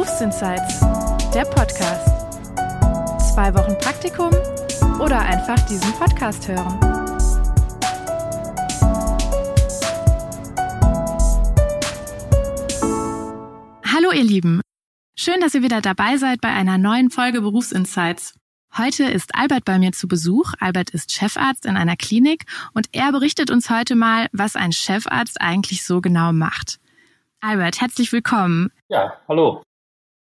Berufsinsights, der Podcast. Zwei Wochen Praktikum oder einfach diesen Podcast hören. Hallo ihr Lieben. Schön, dass ihr wieder dabei seid bei einer neuen Folge Berufsinsights. Heute ist Albert bei mir zu Besuch. Albert ist Chefarzt in einer Klinik und er berichtet uns heute mal, was ein Chefarzt eigentlich so genau macht. Albert, herzlich willkommen. Ja, hallo.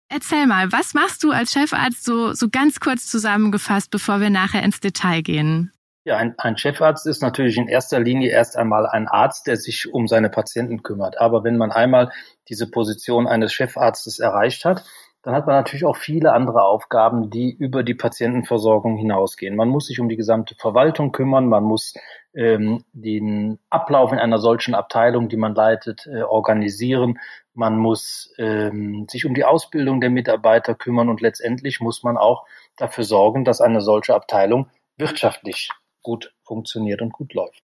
Erzähl mal, was machst du als Chefarzt so, so ganz kurz zusammengefasst, bevor wir nachher ins Detail gehen? Ja, ein, ein Chefarzt ist natürlich in erster Linie erst einmal ein Arzt, der sich um seine Patienten kümmert. Aber wenn man einmal diese Position eines Chefarztes erreicht hat, dann hat man natürlich auch viele andere Aufgaben, die über die Patientenversorgung hinausgehen. Man muss sich um die gesamte Verwaltung kümmern, man muss ähm, den Ablauf in einer solchen Abteilung, die man leitet, äh, organisieren, man muss ähm, sich um die Ausbildung der Mitarbeiter kümmern und letztendlich muss man auch dafür sorgen, dass eine solche Abteilung wirtschaftlich gut funktioniert und gut läuft.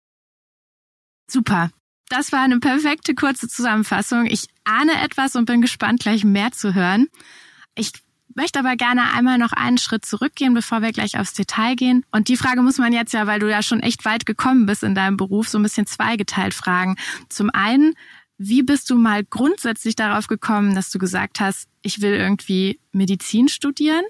Super. Das war eine perfekte kurze Zusammenfassung. Ich ahne etwas und bin gespannt, gleich mehr zu hören. Ich möchte aber gerne einmal noch einen Schritt zurückgehen, bevor wir gleich aufs Detail gehen. Und die Frage muss man jetzt ja, weil du ja schon echt weit gekommen bist in deinem Beruf, so ein bisschen zweigeteilt fragen. Zum einen, wie bist du mal grundsätzlich darauf gekommen, dass du gesagt hast, ich will irgendwie Medizin studieren?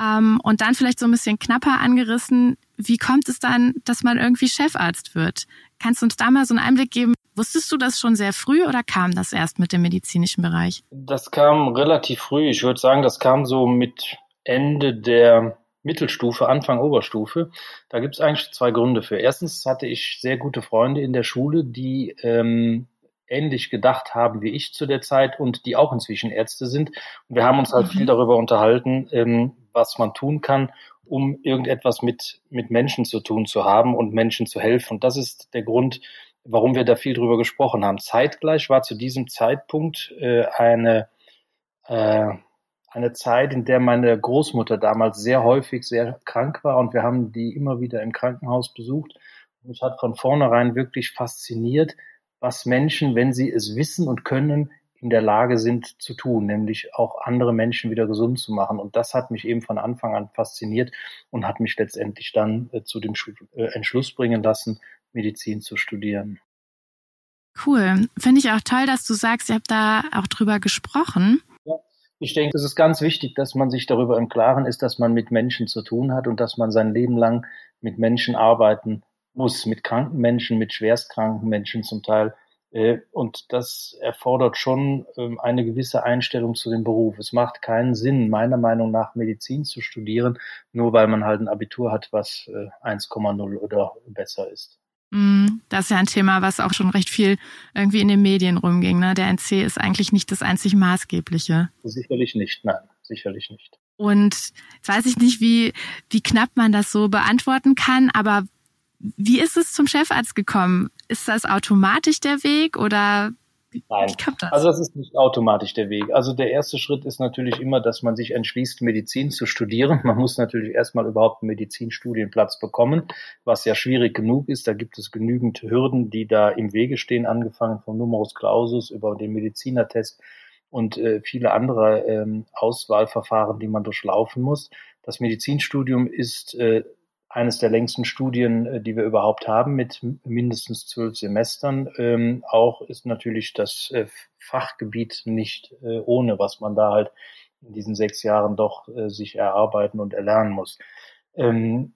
Ähm, und dann vielleicht so ein bisschen knapper angerissen, wie kommt es dann, dass man irgendwie Chefarzt wird? Kannst du uns da mal so einen Einblick geben, Wusstest du das schon sehr früh oder kam das erst mit dem medizinischen Bereich? Das kam relativ früh. Ich würde sagen, das kam so mit Ende der Mittelstufe, Anfang Oberstufe. Da gibt es eigentlich zwei Gründe für. Erstens hatte ich sehr gute Freunde in der Schule, die ähm, ähnlich gedacht haben wie ich zu der Zeit und die auch inzwischen Ärzte sind. Und wir haben uns halt mhm. viel darüber unterhalten, ähm, was man tun kann, um irgendetwas mit, mit Menschen zu tun zu haben und Menschen zu helfen. Und das ist der Grund, warum wir da viel drüber gesprochen haben. Zeitgleich war zu diesem Zeitpunkt äh, eine, äh, eine Zeit, in der meine Großmutter damals sehr häufig sehr krank war und wir haben die immer wieder im Krankenhaus besucht. Mich hat von vornherein wirklich fasziniert, was Menschen, wenn sie es wissen und können, in der Lage sind zu tun, nämlich auch andere Menschen wieder gesund zu machen. Und das hat mich eben von Anfang an fasziniert und hat mich letztendlich dann äh, zu dem äh, Entschluss bringen lassen, Medizin zu studieren. Cool. Finde ich auch toll, dass du sagst, ihr habt da auch drüber gesprochen. Ja, ich denke, es ist ganz wichtig, dass man sich darüber im Klaren ist, dass man mit Menschen zu tun hat und dass man sein Leben lang mit Menschen arbeiten muss, mit kranken Menschen, mit schwerstkranken Menschen zum Teil. Äh, und das erfordert schon ähm, eine gewisse Einstellung zu dem Beruf. Es macht keinen Sinn, meiner Meinung nach, Medizin zu studieren, nur weil man halt ein Abitur hat, was 1,0 äh, oder besser ist. Mm, das ist ja ein Thema, was auch schon recht viel irgendwie in den Medien rumging. Ne? Der NC ist eigentlich nicht das einzig Maßgebliche. Sicherlich nicht, nein, sicherlich nicht. Und jetzt weiß ich nicht, wie, wie knapp man das so beantworten kann, aber wie ist es zum Chefarzt gekommen? Ist das automatisch der Weg oder Nein, das? also das ist nicht automatisch der Weg. Also der erste Schritt ist natürlich immer, dass man sich entschließt, Medizin zu studieren. Man muss natürlich erstmal überhaupt einen Medizinstudienplatz bekommen, was ja schwierig genug ist. Da gibt es genügend Hürden, die da im Wege stehen, angefangen vom Numerus Clausus über den Medizinertest und äh, viele andere ähm, Auswahlverfahren, die man durchlaufen muss. Das Medizinstudium ist äh, eines der längsten Studien, äh, die wir überhaupt haben, mit mindestens zwölf Semestern. Ähm, auch ist natürlich das äh, Fachgebiet nicht äh, ohne, was man da halt in diesen sechs Jahren doch äh, sich erarbeiten und erlernen muss. Ähm,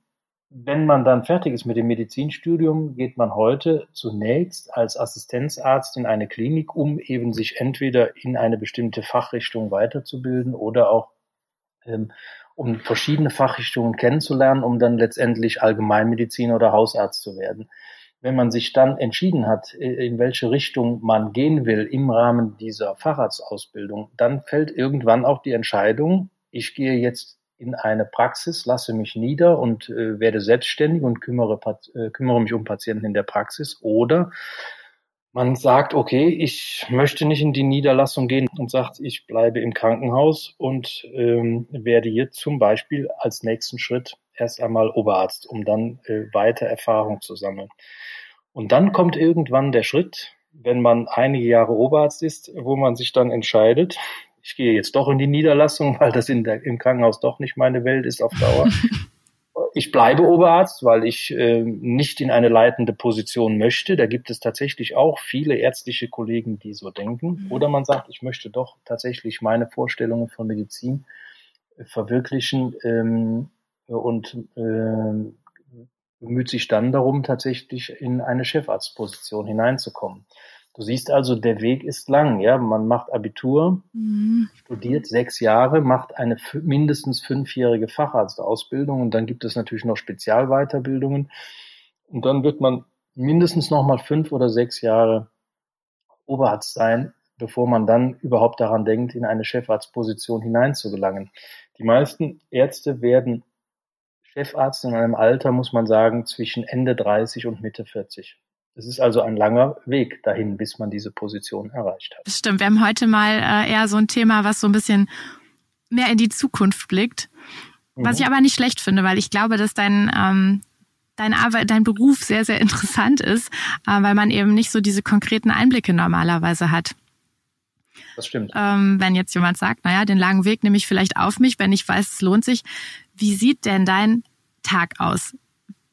wenn man dann fertig ist mit dem Medizinstudium, geht man heute zunächst als Assistenzarzt in eine Klinik, um eben sich entweder in eine bestimmte Fachrichtung weiterzubilden oder auch ähm, um verschiedene Fachrichtungen kennenzulernen, um dann letztendlich Allgemeinmediziner oder Hausarzt zu werden. Wenn man sich dann entschieden hat, in welche Richtung man gehen will im Rahmen dieser Facharztausbildung, dann fällt irgendwann auch die Entscheidung, ich gehe jetzt in eine Praxis, lasse mich nieder und äh, werde selbstständig und kümmere, äh, kümmere mich um Patienten in der Praxis oder man sagt, okay, ich möchte nicht in die Niederlassung gehen und sagt, ich bleibe im Krankenhaus und ähm, werde jetzt zum Beispiel als nächsten Schritt erst einmal Oberarzt, um dann äh, weiter Erfahrung zu sammeln. Und dann kommt irgendwann der Schritt, wenn man einige Jahre Oberarzt ist, wo man sich dann entscheidet, ich gehe jetzt doch in die Niederlassung, weil das in der, im Krankenhaus doch nicht meine Welt ist auf Dauer. ich bleibe Oberarzt, weil ich äh, nicht in eine leitende Position möchte. Da gibt es tatsächlich auch viele ärztliche Kollegen, die so denken. Mhm. Oder man sagt, ich möchte doch tatsächlich meine Vorstellungen von Medizin äh, verwirklichen ähm, und äh, bemüht sich dann darum, tatsächlich in eine Chefarztposition hineinzukommen. Du siehst also, der Weg ist lang. Ja, man macht Abitur, mhm. studiert sechs Jahre, macht eine mindestens fünfjährige Facharztausbildung und dann gibt es natürlich noch Spezialweiterbildungen und dann wird man mindestens noch mal fünf oder sechs Jahre Oberarzt sein, bevor man dann überhaupt daran denkt, in eine Chefarztposition hineinzugelangen. Die meisten Ärzte werden Chefarzt in einem Alter, muss man sagen, zwischen Ende 30 und Mitte 40. Es ist also ein langer Weg dahin, bis man diese Position erreicht hat. Das stimmt. Wir haben heute mal äh, eher so ein Thema, was so ein bisschen mehr in die Zukunft blickt. Mhm. Was ich aber nicht schlecht finde, weil ich glaube, dass dein, ähm, dein, Arbeit, dein Beruf sehr, sehr interessant ist, äh, weil man eben nicht so diese konkreten Einblicke normalerweise hat. Das stimmt. Ähm, wenn jetzt jemand sagt, naja, den langen Weg nehme ich vielleicht auf mich, wenn ich weiß, es lohnt sich. Wie sieht denn dein Tag aus?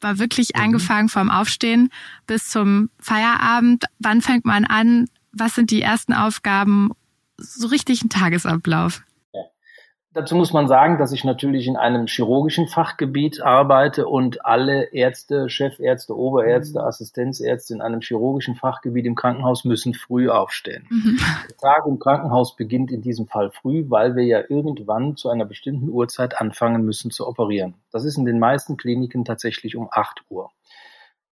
War wirklich mhm. angefangen vom Aufstehen bis zum Feierabend. Wann fängt man an? Was sind die ersten Aufgaben? So richtig ein Tagesablauf. Dazu muss man sagen, dass ich natürlich in einem chirurgischen Fachgebiet arbeite und alle Ärzte, Chefärzte, Oberärzte, mhm. Assistenzärzte in einem chirurgischen Fachgebiet im Krankenhaus müssen früh aufstehen. Mhm. Der Tag im Krankenhaus beginnt in diesem Fall früh, weil wir ja irgendwann zu einer bestimmten Uhrzeit anfangen müssen zu operieren. Das ist in den meisten Kliniken tatsächlich um 8 Uhr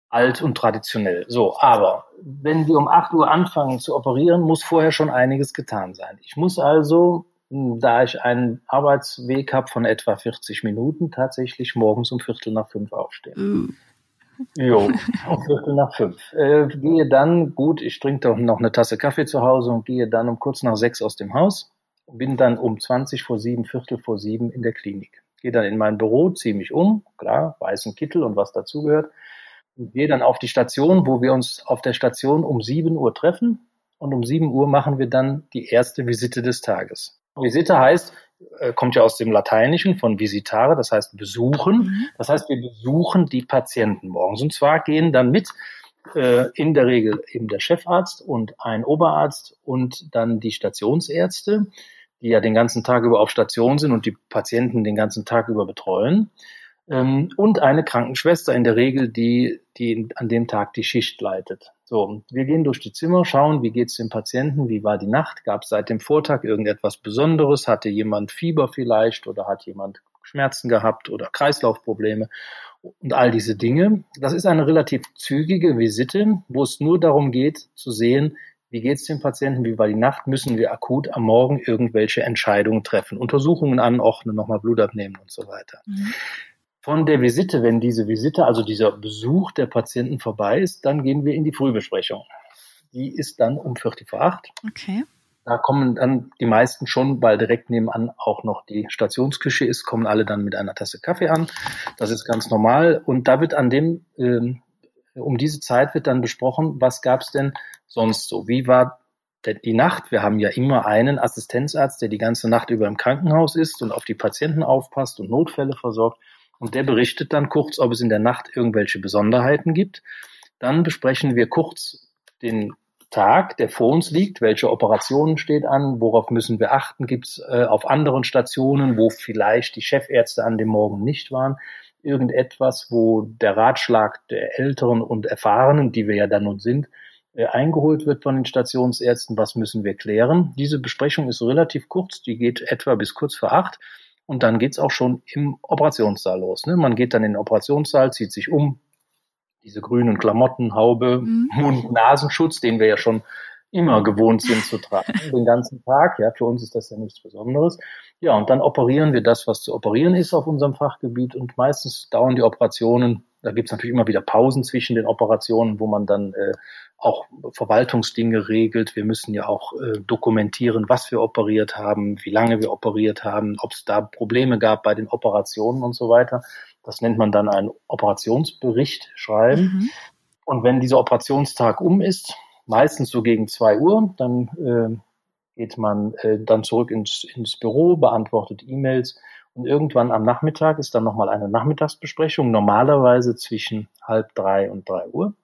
alt und traditionell. So, aber wenn wir um 8 Uhr anfangen zu operieren, muss vorher schon einiges getan sein. Ich muss also da ich einen Arbeitsweg habe von etwa 40 Minuten, tatsächlich morgens um Viertel nach fünf aufstehen. Mm. Jo, um Viertel nach fünf. Äh, gehe dann, gut, ich trinke doch noch eine Tasse Kaffee zu Hause und gehe dann um kurz nach sechs aus dem Haus. Bin dann um 20 vor sieben, Viertel vor sieben in der Klinik. Gehe dann in mein Büro, ziehe mich um, klar, weißen Kittel und was dazugehört. Und gehe dann auf die Station, wo wir uns auf der Station um sieben Uhr treffen. Und um sieben Uhr machen wir dann die erste Visite des Tages. Visite heißt, äh, kommt ja aus dem Lateinischen von visitare, das heißt besuchen. Mhm. Das heißt, wir besuchen die Patienten morgens. Und zwar gehen dann mit äh, in der Regel eben der Chefarzt und ein Oberarzt und dann die Stationsärzte, die ja den ganzen Tag über auf Station sind und die Patienten den ganzen Tag über betreuen. Ähm, und eine Krankenschwester in der Regel, die, die an dem Tag die Schicht leitet. So, wir gehen durch die Zimmer, schauen, wie geht's dem Patienten, wie war die Nacht, gab es seit dem Vortag irgendetwas Besonderes, hatte jemand Fieber vielleicht oder hat jemand Schmerzen gehabt oder Kreislaufprobleme und all diese Dinge. Das ist eine relativ zügige Visite, wo es nur darum geht zu sehen, wie geht's dem Patienten, wie war die Nacht, müssen wir akut am Morgen irgendwelche Entscheidungen treffen, Untersuchungen anordnen, nochmal Blut abnehmen und so weiter. Mhm von der Visite, wenn diese Visite, also dieser Besuch der Patienten vorbei ist, dann gehen wir in die Frühbesprechung. Die ist dann um Viertel vor acht. Okay. Da kommen dann die meisten schon, weil direkt nebenan auch noch die Stationsküche ist, kommen alle dann mit einer Tasse Kaffee an. Das ist ganz normal. Und da wird an dem, ähm, um diese Zeit wird dann besprochen, was gab es denn sonst so? Wie war denn die Nacht? Wir haben ja immer einen Assistenzarzt, der die ganze Nacht über im Krankenhaus ist und auf die Patienten aufpasst und Notfälle versorgt. Und der berichtet dann kurz, ob es in der Nacht irgendwelche Besonderheiten gibt. Dann besprechen wir kurz den Tag, der vor uns liegt, welche Operationen steht an, worauf müssen wir achten, gibt es äh, auf anderen Stationen, wo vielleicht die Chefärzte an dem Morgen nicht waren, irgendetwas, wo der Ratschlag der Älteren und Erfahrenen, die wir ja dann nun sind, äh, eingeholt wird von den Stationsärzten, was müssen wir klären. Diese Besprechung ist relativ kurz, die geht etwa bis kurz vor acht. Und dann geht's auch schon im Operationssaal los. Ne? Man geht dann in den Operationssaal, zieht sich um, diese grünen Klamotten, Haube, mhm. Mund-Nasenschutz, den wir ja schon immer gewohnt sind zu tragen, den ganzen Tag. Ja, für uns ist das ja nichts Besonderes. Ja, und dann operieren wir das, was zu operieren ist auf unserem Fachgebiet. Und meistens dauern die Operationen, da gibt's natürlich immer wieder Pausen zwischen den Operationen, wo man dann äh, auch Verwaltungsdinge regelt. Wir müssen ja auch äh, dokumentieren, was wir operiert haben, wie lange wir operiert haben, ob es da Probleme gab bei den Operationen und so weiter. Das nennt man dann einen Operationsbericht schreiben. Mhm. Und wenn dieser Operationstag um ist, meistens so gegen zwei Uhr, dann äh, geht man äh, dann zurück ins, ins Büro, beantwortet E-Mails und irgendwann am Nachmittag ist dann nochmal eine Nachmittagsbesprechung, normalerweise zwischen halb drei und drei Uhr.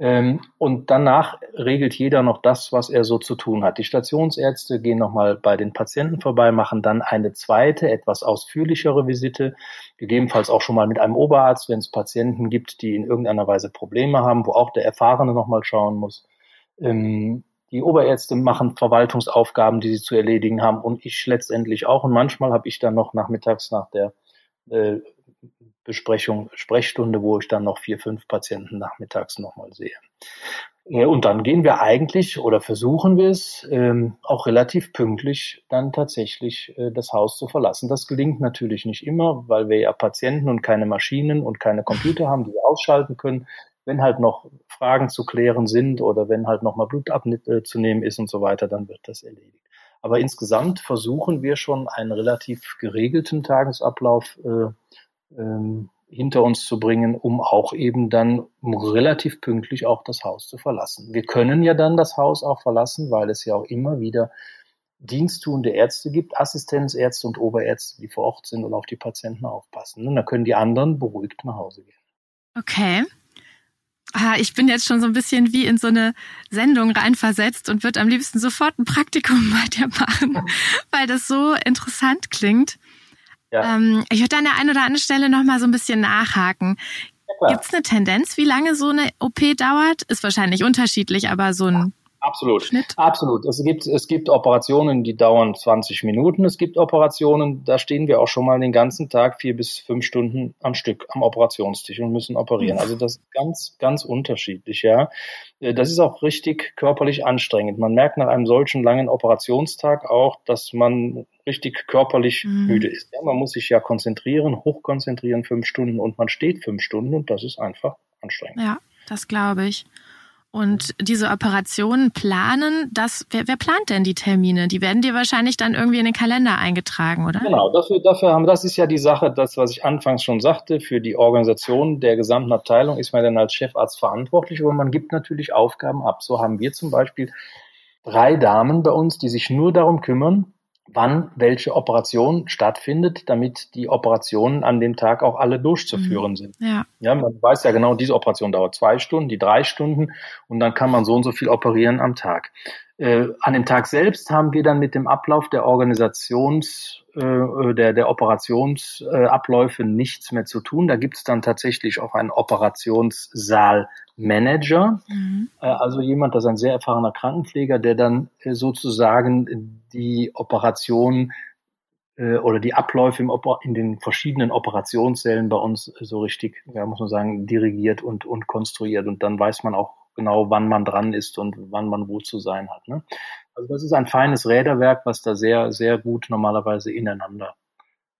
Ähm, und danach regelt jeder noch das, was er so zu tun hat. Die Stationsärzte gehen nochmal bei den Patienten vorbei, machen dann eine zweite, etwas ausführlichere Visite, gegebenenfalls auch schon mal mit einem Oberarzt, wenn es Patienten gibt, die in irgendeiner Weise Probleme haben, wo auch der Erfahrene nochmal schauen muss. Ähm, die Oberärzte machen Verwaltungsaufgaben, die sie zu erledigen haben und ich letztendlich auch. Und manchmal habe ich dann noch nachmittags nach der äh, Besprechung, Sprechstunde, wo ich dann noch vier, fünf Patienten nachmittags nochmal sehe. Und dann gehen wir eigentlich oder versuchen wir es ähm, auch relativ pünktlich dann tatsächlich äh, das Haus zu verlassen. Das gelingt natürlich nicht immer, weil wir ja Patienten und keine Maschinen und keine Computer haben, die wir ausschalten können wenn halt noch Fragen zu klären sind oder wenn halt noch mal Blut abzunehmen ist und so weiter, dann wird das erledigt. Aber insgesamt versuchen wir schon einen relativ geregelten Tagesablauf äh, ähm, hinter uns zu bringen, um auch eben dann relativ pünktlich auch das Haus zu verlassen. Wir können ja dann das Haus auch verlassen, weil es ja auch immer wieder diensttuende Ärzte gibt, Assistenzärzte und Oberärzte, die vor Ort sind und auf die Patienten aufpassen. Und dann können die anderen beruhigt nach Hause gehen. Okay ah, ich bin jetzt schon so ein bisschen wie in so eine Sendung reinversetzt und würde am liebsten sofort ein Praktikum bei dir machen, weil das so interessant klingt. Ja. Ähm, ich würde an der einen oder anderen Stelle nochmal so ein bisschen nachhaken. Ja, Gibt es eine Tendenz, wie lange so eine OP dauert? Ist wahrscheinlich unterschiedlich, aber so ein Absolut. Schnitt? Absolut. Es gibt, es gibt Operationen, die dauern 20 Minuten. Es gibt Operationen, da stehen wir auch schon mal den ganzen Tag vier bis fünf Stunden am Stück am Operationstisch und müssen operieren. Also das ist ganz, ganz unterschiedlich, ja. Äh, das ist auch richtig körperlich anstrengend. Man merkt nach einem solchen langen Operationstag auch, dass man richtig körperlich mhm. müde ist. Ja, man muss sich ja konzentrieren, hochkonzentrieren fünf Stunden und man steht fünf Stunden und das ist einfach anstrengend. Ja, das glaube ich. Und diese Operationen planen, das, wer, wer plant denn die Termine? Die werden dir wahrscheinlich dann irgendwie in den Kalender eingetragen, oder? Genau, dafür, dafür haben, das ist ja die Sache, das, was ich anfangs schon sagte, für die Organisation der gesamten Abteilung ist man dann als Chefarzt verantwortlich, aber man gibt natürlich Aufgaben ab. So haben wir zum Beispiel drei Damen bei uns, die sich nur darum kümmern, wann welche Operation stattfindet, damit die Operationen an dem Tag auch alle durchzuführen mhm. sind. Ja. ja, man weiß ja genau, diese Operation dauert zwei Stunden, die drei Stunden und dann kann man so und so viel operieren am Tag. Äh, an dem Tag selbst haben wir dann mit dem Ablauf der Organisations, äh, der, der Operationsabläufe äh, nichts mehr zu tun. Da gibt es dann tatsächlich auch einen Operationssaalmanager, mhm. äh, also jemand, das ist ein sehr erfahrener Krankenpfleger, der dann äh, sozusagen die Operation äh, oder die Abläufe im in den verschiedenen Operationssälen bei uns so richtig, ja, muss man sagen, dirigiert und, und konstruiert. Und dann weiß man auch genau, wann man dran ist und wann man wo zu sein hat. Ne? Also das ist ein feines Räderwerk, was da sehr, sehr gut normalerweise ineinander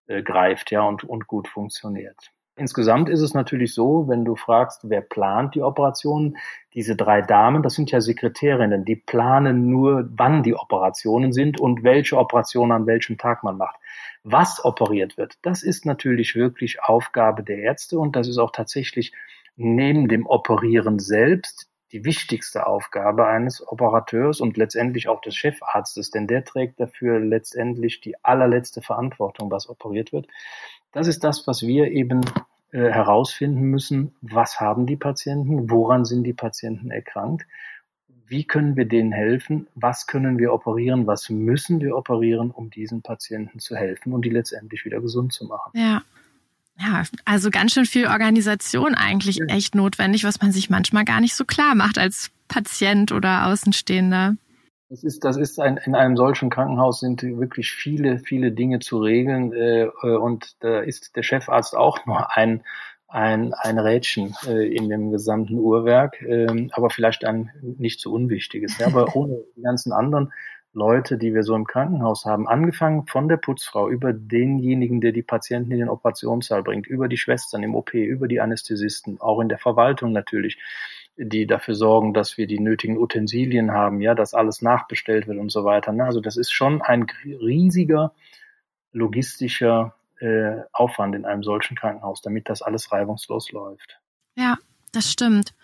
äh, greift, ja, und, und gut funktioniert. Insgesamt ist es natürlich so, wenn du fragst, wer plant die Operationen, diese drei Damen, das sind ja Sekretärinnen, die planen nur, wann die Operationen sind und welche Operationen an welchem Tag man macht. Was operiert wird, das ist natürlich wirklich Aufgabe der Ärzte und das ist auch tatsächlich neben dem Operieren selbst die wichtigste Aufgabe eines Operateurs und letztendlich auch des Chefarztes, denn der trägt dafür letztendlich die allerletzte Verantwortung, was operiert wird. Das ist das, was wir eben äh, herausfinden müssen. Was haben die Patienten? Woran sind die Patienten erkrankt? Wie können wir denen helfen? Was können wir operieren? Was müssen wir operieren, um diesen Patienten zu helfen und die letztendlich wieder gesund zu machen? Ja. Ja, also ganz schön viel Organisation eigentlich ja. echt notwendig, was man sich manchmal gar nicht so klar macht als Patient oder Außenstehender. Das ist, das ist ein, in einem solchen Krankenhaus sind wirklich viele, viele Dinge zu regeln äh, und da ist der Chefarzt auch nur ein, ein, ein Rädchen äh, in dem gesamten Uhrwerk, äh, aber vielleicht ein nicht so unwichtiges. Ja, aber ohne die ganzen anderen Leute, die wir so im Krankenhaus haben, angefangen von der Putzfrau über denjenigen, der die Patienten in den Operationssaal bringt, über die Schwestern im OP, über die Anästhesisten, auch in der Verwaltung natürlich, die dafür sorgen, dass wir die nötigen Utensilien haben, ja, dass alles nachbestellt wird und so weiter. Also das ist schon ein riesiger logistischer äh, Aufwand in einem solchen Krankenhaus, damit das alles reibungslos läuft. Ja, das stimmt.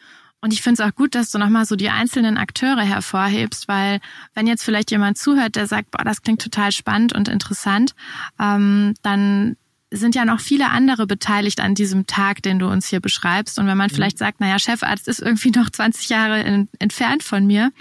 Und ich finde es auch gut, dass du nochmal so die einzelnen Akteure hervorhebst, weil wenn jetzt vielleicht jemand zuhört, der sagt, boah, das klingt total spannend und interessant, ähm, dann sind ja noch viele andere beteiligt an diesem Tag, den du uns hier beschreibst. Und wenn man mhm. vielleicht sagt, naja, Chefarzt ist irgendwie noch 20 Jahre in, entfernt von mir,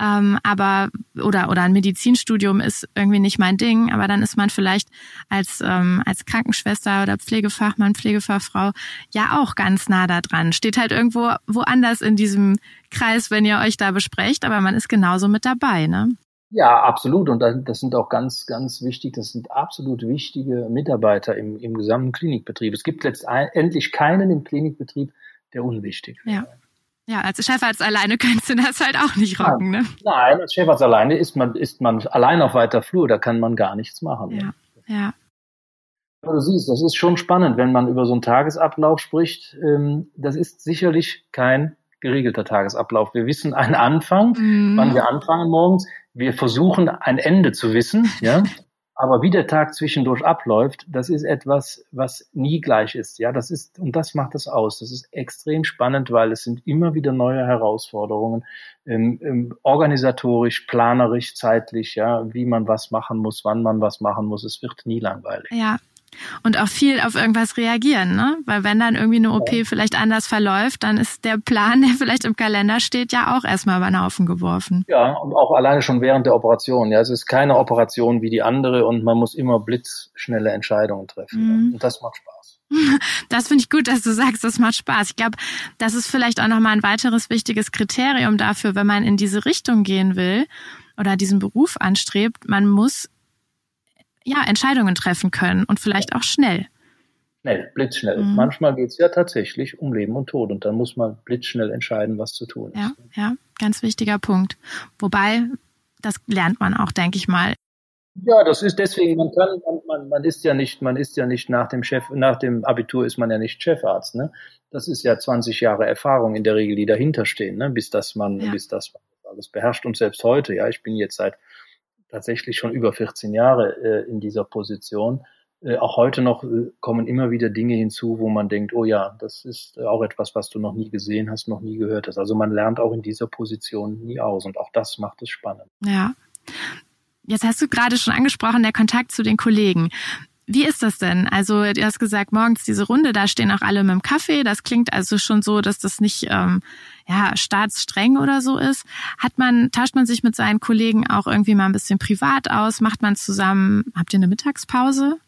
ähm, aber oder oder ein Medizinstudium ist irgendwie nicht mein Ding, aber dann ist man vielleicht als ähm, als Krankenschwester oder Pflegefachmann, Pflegefachfrau ja auch ganz nah da dran. Steht halt irgendwo woanders in diesem Kreis, wenn ihr euch da besprecht, aber man ist genauso mit dabei, ne? Ja, absolut. Und das sind auch ganz, ganz wichtig, das sind absolut wichtige Mitarbeiter im, im gesamten Klinikbetrieb. Es gibt letztendlich keinen im Klinikbetrieb, der unwichtig ist. Ja. Ja, als Chefarzt alleine könntest du das halt auch nicht rocken, ne? Nein, als Chefarzt alleine ist man, ist man allein auf weiter Flur, da kann man gar nichts machen. Ja, ja. Aber du siehst, das ist schon spannend, wenn man über so einen Tagesablauf spricht. Ähm, das ist sicherlich kein geregelter Tagesablauf. Wir wissen einen Anfang, mhm. wann wir anfangen morgens. Wir versuchen ein Ende zu wissen, ja. Aber wie der Tag zwischendurch abläuft, das ist etwas, was nie gleich ist. Ja, das ist, und das macht es aus. Das ist extrem spannend, weil es sind immer wieder neue Herausforderungen, ähm, ähm, organisatorisch, planerisch, zeitlich, ja, wie man was machen muss, wann man was machen muss. Es wird nie langweilig. Ja, und auch viel auf irgendwas reagieren, ne? Weil wenn dann irgendwie eine OP vielleicht anders verläuft, dann ist der Plan, der vielleicht im Kalender steht, ja auch erstmal über den Haufen geworfen. Ja, und auch alleine schon während der Operation. Ja, es ist keine Operation wie die andere und man muss immer blitzschnelle Entscheidungen treffen. Mhm. Und das macht Spaß. Das finde ich gut, dass du sagst, das macht Spaß. Ich glaube, das ist vielleicht auch nochmal ein weiteres wichtiges Kriterium dafür, wenn man in diese Richtung gehen will oder diesen Beruf anstrebt. Man muss ja, Entscheidungen treffen können und vielleicht auch schnell. Schnell, blitzschnell. Mhm. Manchmal geht es ja tatsächlich um Leben und Tod und dann muss man blitzschnell entscheiden, was zu tun ist. Ja, ja, ganz wichtiger Punkt. Wobei, das lernt man auch, denke ich mal. Ja, das ist deswegen, man kann, man, man, ist ja nicht, man ist ja nicht nach dem Chef, nach dem Abitur ist man ja nicht Chefarzt, ne? Das ist ja 20 Jahre Erfahrung in der Regel, die dahinter stehen, ne? Bis das man, ja. bis das man alles beherrscht. Und selbst heute, ja, ich bin jetzt seit tatsächlich schon über 14 Jahre äh, in dieser Position. Äh, auch heute noch äh, kommen immer wieder Dinge hinzu, wo man denkt, oh ja, das ist auch etwas, was du noch nie gesehen hast, noch nie gehört hast. Also man lernt auch in dieser Position nie aus und auch das macht es spannend. Ja. Jetzt hast du gerade schon angesprochen, der Kontakt zu den Kollegen. Wie ist das denn? Also du hast gesagt, morgens diese Runde, da stehen auch alle mit dem Kaffee. Das klingt also schon so, dass das nicht ähm, ja staatsstreng oder so ist. Hat man, tauscht man sich mit seinen Kollegen auch irgendwie mal ein bisschen privat aus? Macht man zusammen, habt ihr eine Mittagspause?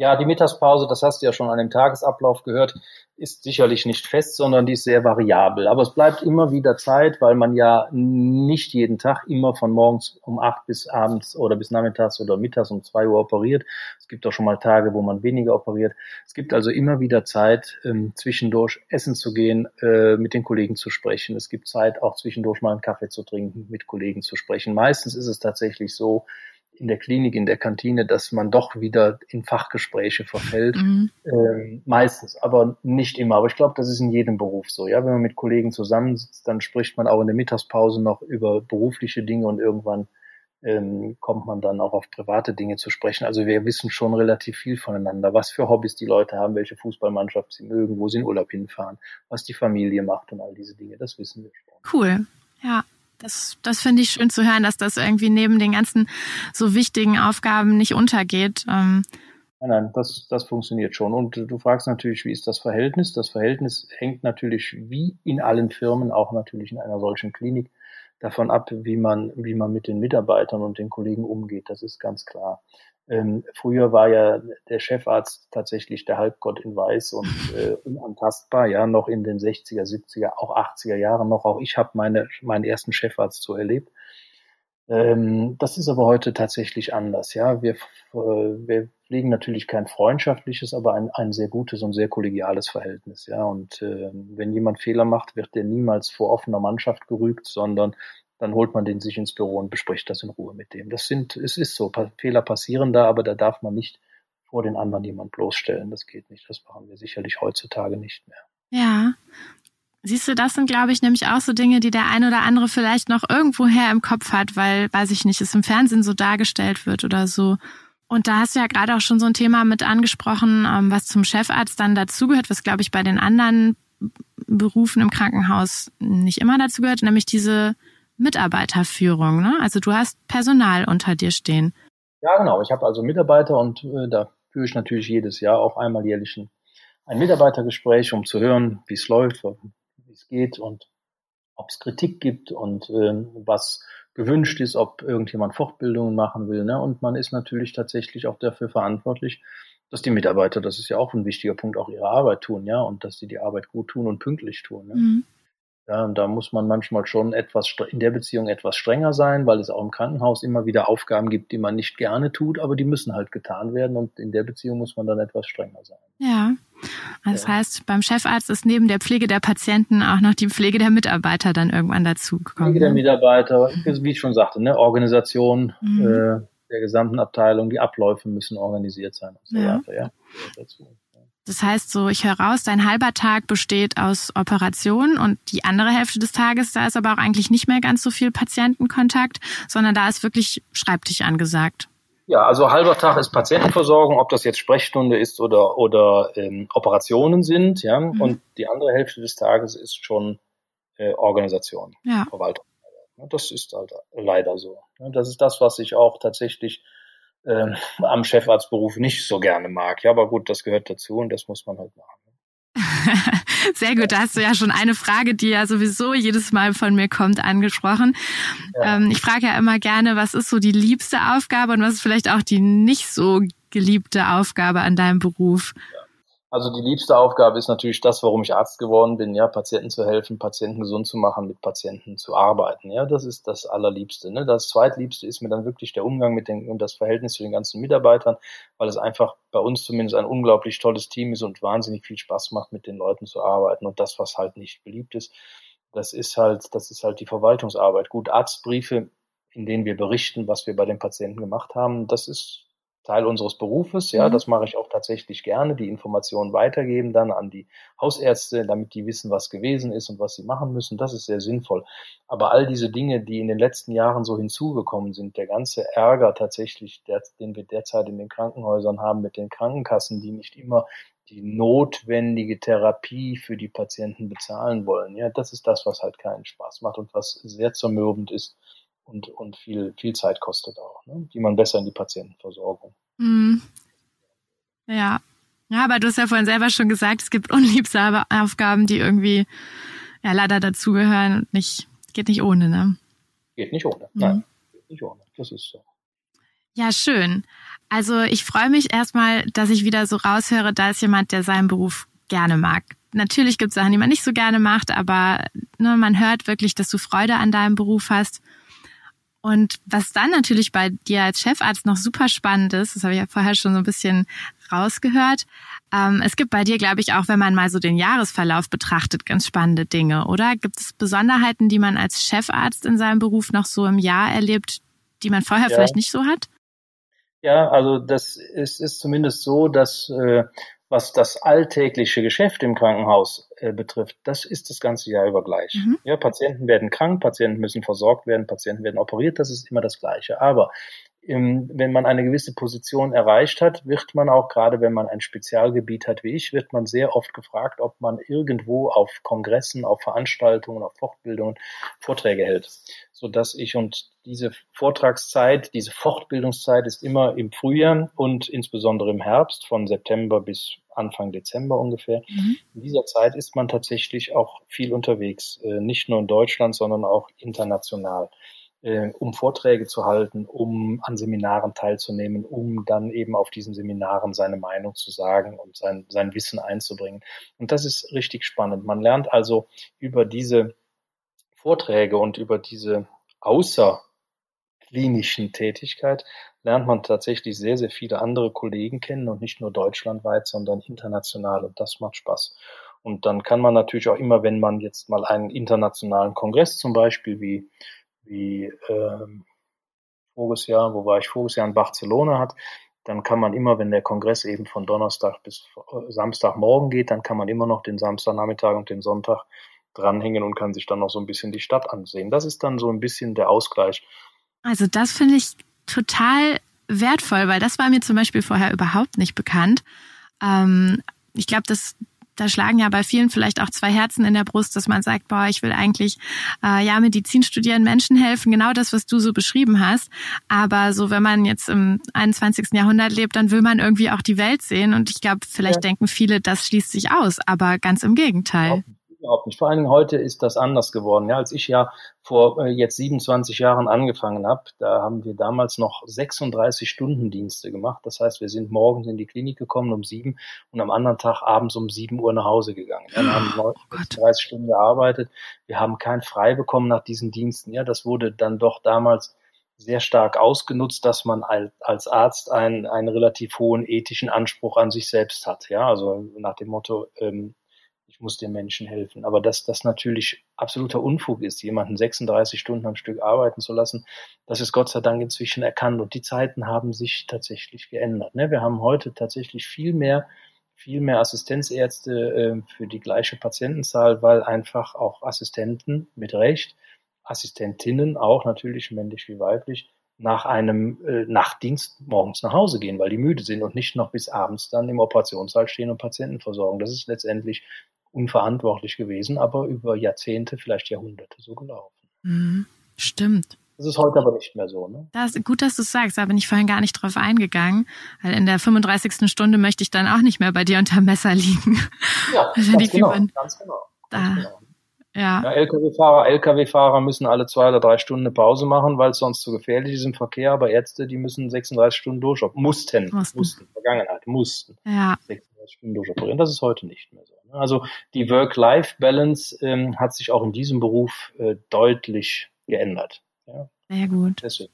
Ja, die Mittagspause, das hast du ja schon an dem Tagesablauf gehört, ist sicherlich nicht fest, sondern die ist sehr variabel. Aber es bleibt immer wieder Zeit, weil man ja nicht jeden Tag immer von morgens um acht bis abends oder bis nachmittags oder mittags um zwei Uhr operiert. Es gibt auch schon mal Tage, wo man weniger operiert. Es gibt also immer wieder Zeit, ähm, zwischendurch essen zu gehen, äh, mit den Kollegen zu sprechen. Es gibt Zeit, auch zwischendurch mal einen Kaffee zu trinken, mit Kollegen zu sprechen. Meistens ist es tatsächlich so, in der Klinik, in der Kantine, dass man doch wieder in Fachgespräche verfällt. Mhm. Ähm, meistens, aber nicht immer. Aber ich glaube, das ist in jedem Beruf so. Ja, wenn man mit Kollegen zusammensitzt, dann spricht man auch in der Mittagspause noch über berufliche Dinge und irgendwann ähm, kommt man dann auch auf private Dinge zu sprechen. Also wir wissen schon relativ viel voneinander, was für Hobbys die Leute haben, welche Fußballmannschaft sie mögen, wo sie in Urlaub hinfahren, was die Familie macht und all diese Dinge. Das wissen wir schon. Cool. Ja, das, das finde ich schön zu hören, dass das irgendwie neben den ganzen so wichtigen Aufgaben nicht untergeht. Ähm Nein, nein, das, das funktioniert schon. Und du fragst natürlich, wie ist das Verhältnis? Das Verhältnis hängt natürlich wie in allen Firmen, auch natürlich in einer solchen Klinik, davon ab, wie man, wie man mit den Mitarbeitern und den Kollegen umgeht. Das ist ganz klar. Ähm, früher war ja der Chefarzt tatsächlich der Halbgott in Weiß und äh, unantastbar, ja, noch in den 60er, 70er, auch 80er Jahren noch. Auch ich habe meine, meinen ersten Chefarzt so erlebt. Ähm, das ist aber heute tatsächlich anders, ja. Wir, äh, wir pflegen natürlich kein freundschaftliches, aber ein, ein sehr gutes und sehr kollegiales Verhältnis, ja. Und äh, wenn jemand Fehler macht, wird der niemals vor offener Mannschaft gerügt, sondern dann holt man den sich ins Büro und bespricht das in Ruhe mit dem. Das sind, es ist so, Fehler passieren da, aber da darf man nicht vor den anderen jemand bloßstellen. Das geht nicht. Das machen wir sicherlich heutzutage nicht mehr. Ja. Siehst du, das sind, glaube ich, nämlich auch so Dinge, die der ein oder andere vielleicht noch irgendwoher im Kopf hat, weil, weiß ich nicht, es im Fernsehen so dargestellt wird oder so. Und da hast du ja gerade auch schon so ein Thema mit angesprochen, ähm, was zum Chefarzt dann dazugehört, was, glaube ich, bei den anderen Berufen im Krankenhaus nicht immer dazu gehört, nämlich diese Mitarbeiterführung. Ne? Also du hast Personal unter dir stehen. Ja, genau. Ich habe also Mitarbeiter und äh, da führe ich natürlich jedes Jahr auch einmal jährlich ein, Mitarbeitergespräch, um zu hören, wie es läuft, es geht und ob es Kritik gibt und äh, was gewünscht ist, ob irgendjemand Fortbildungen machen will. Ne? Und man ist natürlich tatsächlich auch dafür verantwortlich, dass die Mitarbeiter, das ist ja auch ein wichtiger Punkt, auch ihre Arbeit tun, ja, und dass sie die Arbeit gut tun und pünktlich tun. Ne? Mhm. Ja, und da muss man manchmal schon etwas in der Beziehung etwas strenger sein, weil es auch im Krankenhaus immer wieder Aufgaben gibt, die man nicht gerne tut, aber die müssen halt getan werden und in der Beziehung muss man dann etwas strenger sein. Ja. Das ja. heißt, beim Chefarzt ist neben der Pflege der Patienten auch noch die Pflege der Mitarbeiter dann irgendwann dazu gekommen. Pflege der ne? Mitarbeiter, wie ich schon sagte, ne, Organisation mhm. äh, der gesamten Abteilung, die Abläufe müssen organisiert sein und so ja. weiter, ja. Dazu. Das heißt so, ich höre raus, dein halber Tag besteht aus Operationen und die andere Hälfte des Tages, da ist aber auch eigentlich nicht mehr ganz so viel Patientenkontakt, sondern da ist wirklich Schreibtisch angesagt. Ja, also halber Tag ist Patientenversorgung, ob das jetzt Sprechstunde ist oder, oder ähm, Operationen sind, ja. Mhm. Und die andere Hälfte des Tages ist schon äh, Organisation, ja. Verwaltung. Das ist halt leider so. Das ist das, was ich auch tatsächlich äh, am Chefarztberuf nicht so gerne mag. Ja, aber gut, das gehört dazu und das muss man halt machen. Sehr gut, da hast du ja schon eine Frage, die ja sowieso jedes Mal von mir kommt, angesprochen. Ja. Ähm, ich frage ja immer gerne, was ist so die liebste Aufgabe und was ist vielleicht auch die nicht so geliebte Aufgabe an deinem Beruf? Ja. Also die liebste Aufgabe ist natürlich das, warum ich Arzt geworden bin, ja, Patienten zu helfen, Patienten gesund zu machen, mit Patienten zu arbeiten. Ja, das ist das Allerliebste. Ne? Das Zweitliebste ist mir dann wirklich der Umgang mit den und das Verhältnis zu den ganzen Mitarbeitern, weil es einfach bei uns zumindest ein unglaublich tolles Team ist und wahnsinnig viel Spaß macht, mit den Leuten zu arbeiten. Und das, was halt nicht beliebt ist, das ist halt, das ist halt die Verwaltungsarbeit. Gut, Arztbriefe, in denen wir berichten, was wir bei den Patienten gemacht haben, das ist Teil unseres Berufes. Ja, mhm. das mache ich auch tatsächlich gerne, die Informationen weitergeben dann an die Hausärzte, damit die wissen, was gewesen ist und was sie machen müssen. Das ist sehr sinnvoll. Aber all diese Dinge, die in den letzten Jahren so hinzugekommen sind, der ganze Ärger tatsächlich, der, den wir derzeit in den Krankenhäusern haben mit den Krankenkassen, die nicht immer die notwendige Therapie für die Patienten bezahlen wollen. Ja, das ist das, was halt keinen Spaß macht und was sehr zermürbend ist und, und viel, viel Zeit kostet auch, ne? die man besser in die Patientenversorgung. Mhm. Ja. Ja, aber du hast ja vorhin selber schon gesagt, es gibt unliebsame Aufgaben, die irgendwie ja leider dazugehören und nicht, geht nicht ohne, ne? Geht nicht ohne. Mhm. Nein, geht nicht ohne. Das ist so. Ja, schön. Also ich freue mich erstmal, dass ich wieder so raushöre, da ist jemand, der seinen Beruf gerne mag. Natürlich gibt es Sachen, die man nicht so gerne macht, aber ne, man hört wirklich, dass du Freude an deinem Beruf hast und was dann natürlich bei dir als Chefarzt noch super spannend ist, das habe ich ja vorher schon so ein bisschen rausgehört, ähm, es gibt bei dir, glaube ich, auch wenn man mal so den Jahresverlauf betrachtet, ganz spannende Dinge, oder? Gibt es Besonderheiten, die man als Chefarzt in seinem Beruf noch so im Jahr erlebt, die man vorher ja. vielleicht nicht so hat? Ja, also das ist, ist zumindest so, dass äh, was das alltägliche Geschäft im Krankenhaus äh, betrifft, das ist das ganze Jahr über gleich. Mhm. Ja, Patienten werden krank, Patienten müssen versorgt werden, Patienten werden operiert, das ist immer das Gleiche. Aber wenn man eine gewisse Position erreicht hat, wird man auch, gerade wenn man ein Spezialgebiet hat wie ich, wird man sehr oft gefragt, ob man irgendwo auf Kongressen, auf Veranstaltungen, auf Fortbildungen Vorträge hält. So dass ich und diese Vortragszeit, diese Fortbildungszeit ist immer im Frühjahr und insbesondere im Herbst von September bis Anfang Dezember ungefähr. Mhm. In dieser Zeit ist man tatsächlich auch viel unterwegs, äh, nicht nur in Deutschland, sondern auch international äh, um Vorträge zu halten, um an Seminaren teilzunehmen, um dann eben auf diesen Seminaren seine Meinung zu sagen und sein, sein Wissen einzubringen. Und das ist richtig spannend. Man lernt also über diese Vorträge und über diese außerklinischen Tätigkeit lernt man tatsächlich sehr, sehr viele andere Kollegen kennen und nicht nur deutschlandweit, sondern international und das macht Spaß. Und dann kann man natürlich auch immer, wenn man jetzt mal einen internationalen Kongress zum Beispiel wie wie ähm, voriges Jahr, wo war ich voriges Jahr in Barcelona hat, dann kann man immer, wenn der Kongress eben von Donnerstag bis äh, Samstagmorgen geht, dann kann man immer noch den Samstagnachmittag und den Sonntag dranhängen und kann sich dann noch so ein bisschen die Stadt ansehen. Das ist dann so ein bisschen der Ausgleich. Also das finde ich total wertvoll, weil das war mir zum Beispiel vorher überhaupt nicht bekannt. Ähm, ich glaube, dass da schlagen ja bei vielen vielleicht auch zwei Herzen in der Brust, dass man sagt, boah, ich will eigentlich äh, ja Medizin studieren, Menschen helfen, genau das, was du so beschrieben hast. Aber so, wenn man jetzt im 21. Jahrhundert lebt, dann will man irgendwie auch die Welt sehen. Und ich glaube, vielleicht ja. denken viele, das schließt sich aus, aber ganz im Gegenteil. Ja überhaupt nicht. Vor allen Dingen heute ist das anders geworden. Ja, als ich ja vor äh, jetzt 27 Jahren angefangen habe, da haben wir damals noch 36 Stunden Dienste gemacht. Das heißt, wir sind morgens in die Klinik gekommen um sieben und am anderen Tag abends um sieben Uhr nach Hause gegangen. Ja, wir haben oh 30 Stunden gearbeitet. Wir haben kein Frei bekommen nach diesen Diensten. Ja, das wurde dann doch damals sehr stark ausgenutzt, dass man als Arzt einen, einen relativ hohen ethischen Anspruch an sich selbst hat. Ja, also nach dem Motto, ähm, ich muss den Menschen helfen. Aber dass das natürlich absoluter Unfug ist, jemanden 36 Stunden am Stück arbeiten zu lassen, das ist Gott sei Dank inzwischen erkannt. Und die Zeiten haben sich tatsächlich geändert. Ne? Wir haben heute tatsächlich viel mehr viel mehr Assistenzärzte äh, für die gleiche Patientenzahl, weil einfach auch Assistenten mit Recht, Assistentinnen auch natürlich männlich wie weiblich, nach einem äh, Nachtdienst morgens nach Hause gehen, weil die müde sind und nicht noch bis abends dann im Operationssaal stehen und Patienten versorgen. Das ist letztendlich unverantwortlich gewesen, aber über Jahrzehnte, vielleicht Jahrhunderte so gelaufen. Mhm, stimmt. Das ist heute aber nicht mehr so. Ne? Das, gut, dass du es sagst, da bin ich vorhin gar nicht drauf eingegangen, weil in der 35. Stunde möchte ich dann auch nicht mehr bei dir unter Messer liegen. Ja, ganz genau, ganz genau, ganz da, genau. Ja. ja Lkw-Fahrer, Lkw-Fahrer müssen alle zwei oder drei Stunden eine Pause machen, weil es sonst zu gefährlich ist im Verkehr. Aber Ärzte, die müssen 36 Stunden durchoperieren. Mussten, mussten, mussten, Vergangenheit, mussten. Ja. 36 Stunden durchoperieren. Das ist heute nicht mehr so. Ne? Also die Work-Life-Balance ähm, hat sich auch in diesem Beruf äh, deutlich geändert. Ja. Sehr gut. Deswegen.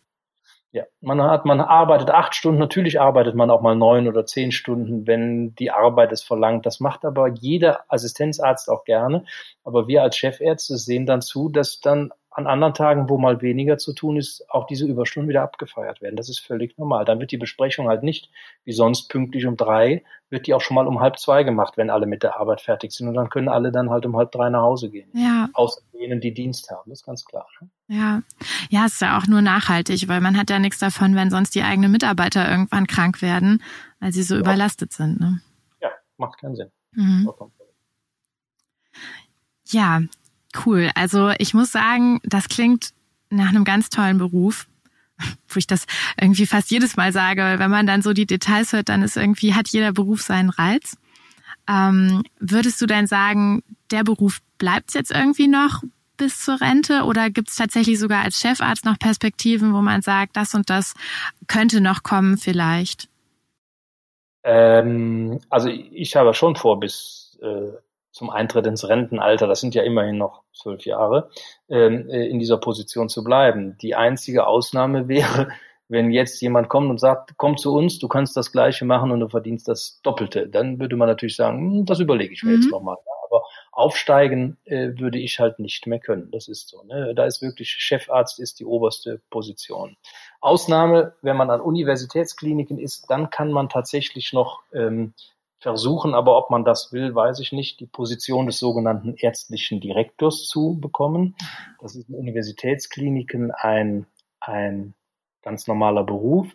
Ja, man hat, man arbeitet acht Stunden. Natürlich arbeitet man auch mal neun oder zehn Stunden, wenn die Arbeit es verlangt. Das macht aber jeder Assistenzarzt auch gerne. Aber wir als Chefärzte sehen dann zu, dass dann an anderen Tagen, wo mal weniger zu tun ist, auch diese Überstunden wieder abgefeiert werden. Das ist völlig normal. Dann wird die Besprechung halt nicht wie sonst pünktlich um drei, wird die auch schon mal um halb zwei gemacht, wenn alle mit der Arbeit fertig sind. Und dann können alle dann halt um halb drei nach Hause gehen. Ja. Außer denen, die Dienst haben. Das ist ganz klar. Ne? Ja. Ja, ist ja auch nur nachhaltig, weil man hat ja nichts davon, wenn sonst die eigenen Mitarbeiter irgendwann krank werden, weil sie so ja. überlastet sind. Ne? Ja, macht keinen Sinn. Mhm. Ja, Cool. Also ich muss sagen, das klingt nach einem ganz tollen Beruf, wo ich das irgendwie fast jedes Mal sage, wenn man dann so die Details hört, dann ist irgendwie, hat jeder Beruf seinen Reiz. Ähm, würdest du denn sagen, der Beruf bleibt jetzt irgendwie noch bis zur Rente oder gibt es tatsächlich sogar als Chefarzt noch Perspektiven, wo man sagt, das und das könnte noch kommen vielleicht? Ähm, also ich habe schon vor, bis äh, zum Eintritt ins Rentenalter, das sind ja immerhin noch zwölf Jahre, ähm, äh, in dieser Position zu bleiben. Die einzige Ausnahme wäre, wenn jetzt jemand kommt und sagt, komm zu uns, du kannst das Gleiche machen und du verdienst das Doppelte, dann würde man natürlich sagen, hm, das überlege ich mir mhm. jetzt nochmal. Aber aufsteigen äh, würde ich halt nicht mehr können. Das ist so. Ne? Da ist wirklich Chefarzt ist die oberste Position. Ausnahme, wenn man an Universitätskliniken ist, dann kann man tatsächlich noch ähm, versuchen, aber ob man das will, weiß ich nicht, die Position des sogenannten ärztlichen Direktors zu bekommen. Das ist in Universitätskliniken ein, ein ganz normaler Beruf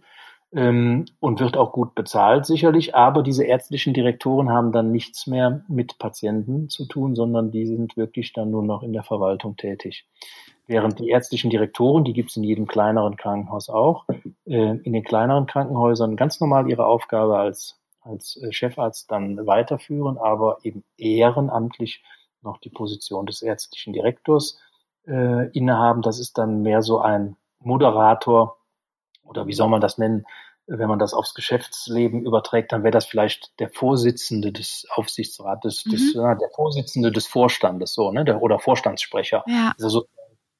ähm, und wird auch gut bezahlt sicherlich, aber diese ärztlichen Direktoren haben dann nichts mehr mit Patienten zu tun, sondern die sind wirklich dann nur noch in der Verwaltung tätig. Während die ärztlichen Direktoren, die gibt es in jedem kleineren Krankenhaus auch, äh, in den kleineren Krankenhäusern ganz normal ihre Aufgabe als als äh, Chefarzt dann weiterführen, aber eben ehrenamtlich noch die Position des ärztlichen Direktors äh, innehaben. Das ist dann mehr so ein Moderator oder wie soll man das nennen? Wenn man das aufs Geschäftsleben überträgt, dann wäre das vielleicht der Vorsitzende des Aufsichtsrates, mhm. des, ja, der Vorsitzende des Vorstandes, so, ne, der, oder Vorstandssprecher. Ja. Also so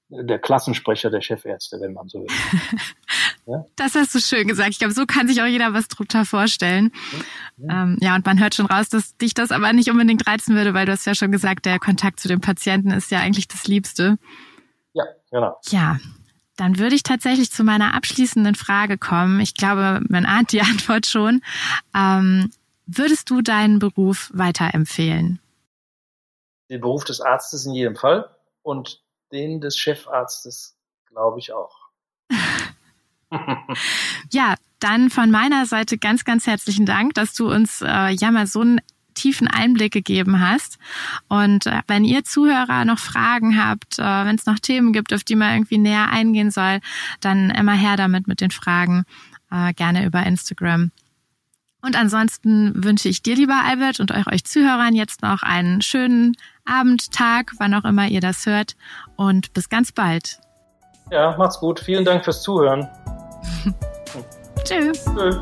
der Klassensprecher der Chefärzte, wenn man so will. ja? Das hast du schön gesagt. Ich glaube, so kann sich auch jeder was drunter vorstellen. Ja. Ähm, ja, und man hört schon raus, dass dich das aber nicht unbedingt reizen würde, weil du hast ja schon gesagt, der Kontakt zu dem Patienten ist ja eigentlich das Liebste. Ja, genau. Ja, dann würde ich tatsächlich zu meiner abschließenden Frage kommen. Ich glaube, man ahnt die Antwort schon. Ähm, würdest du deinen Beruf weiterempfehlen? Den Beruf des Arztes in jedem Fall. Und den des Chefarztes, glaube ich auch. ja, dann von meiner Seite ganz, ganz herzlichen Dank, dass du uns äh, ja mal so ein tiefen Einblick gegeben hast. Und äh, wenn ihr Zuhörer noch Fragen habt, äh, wenn es noch Themen gibt, auf die man irgendwie näher eingehen soll, dann immer her damit mit den Fragen, äh, gerne über Instagram. Und ansonsten wünsche ich dir, lieber Albert, und euch, euch Zuhörern jetzt noch einen schönen Abend, Tag, wann auch immer ihr das hört. Und bis ganz bald. Ja, macht's gut. Vielen Dank fürs Zuhören. Tschüss. Tschüss.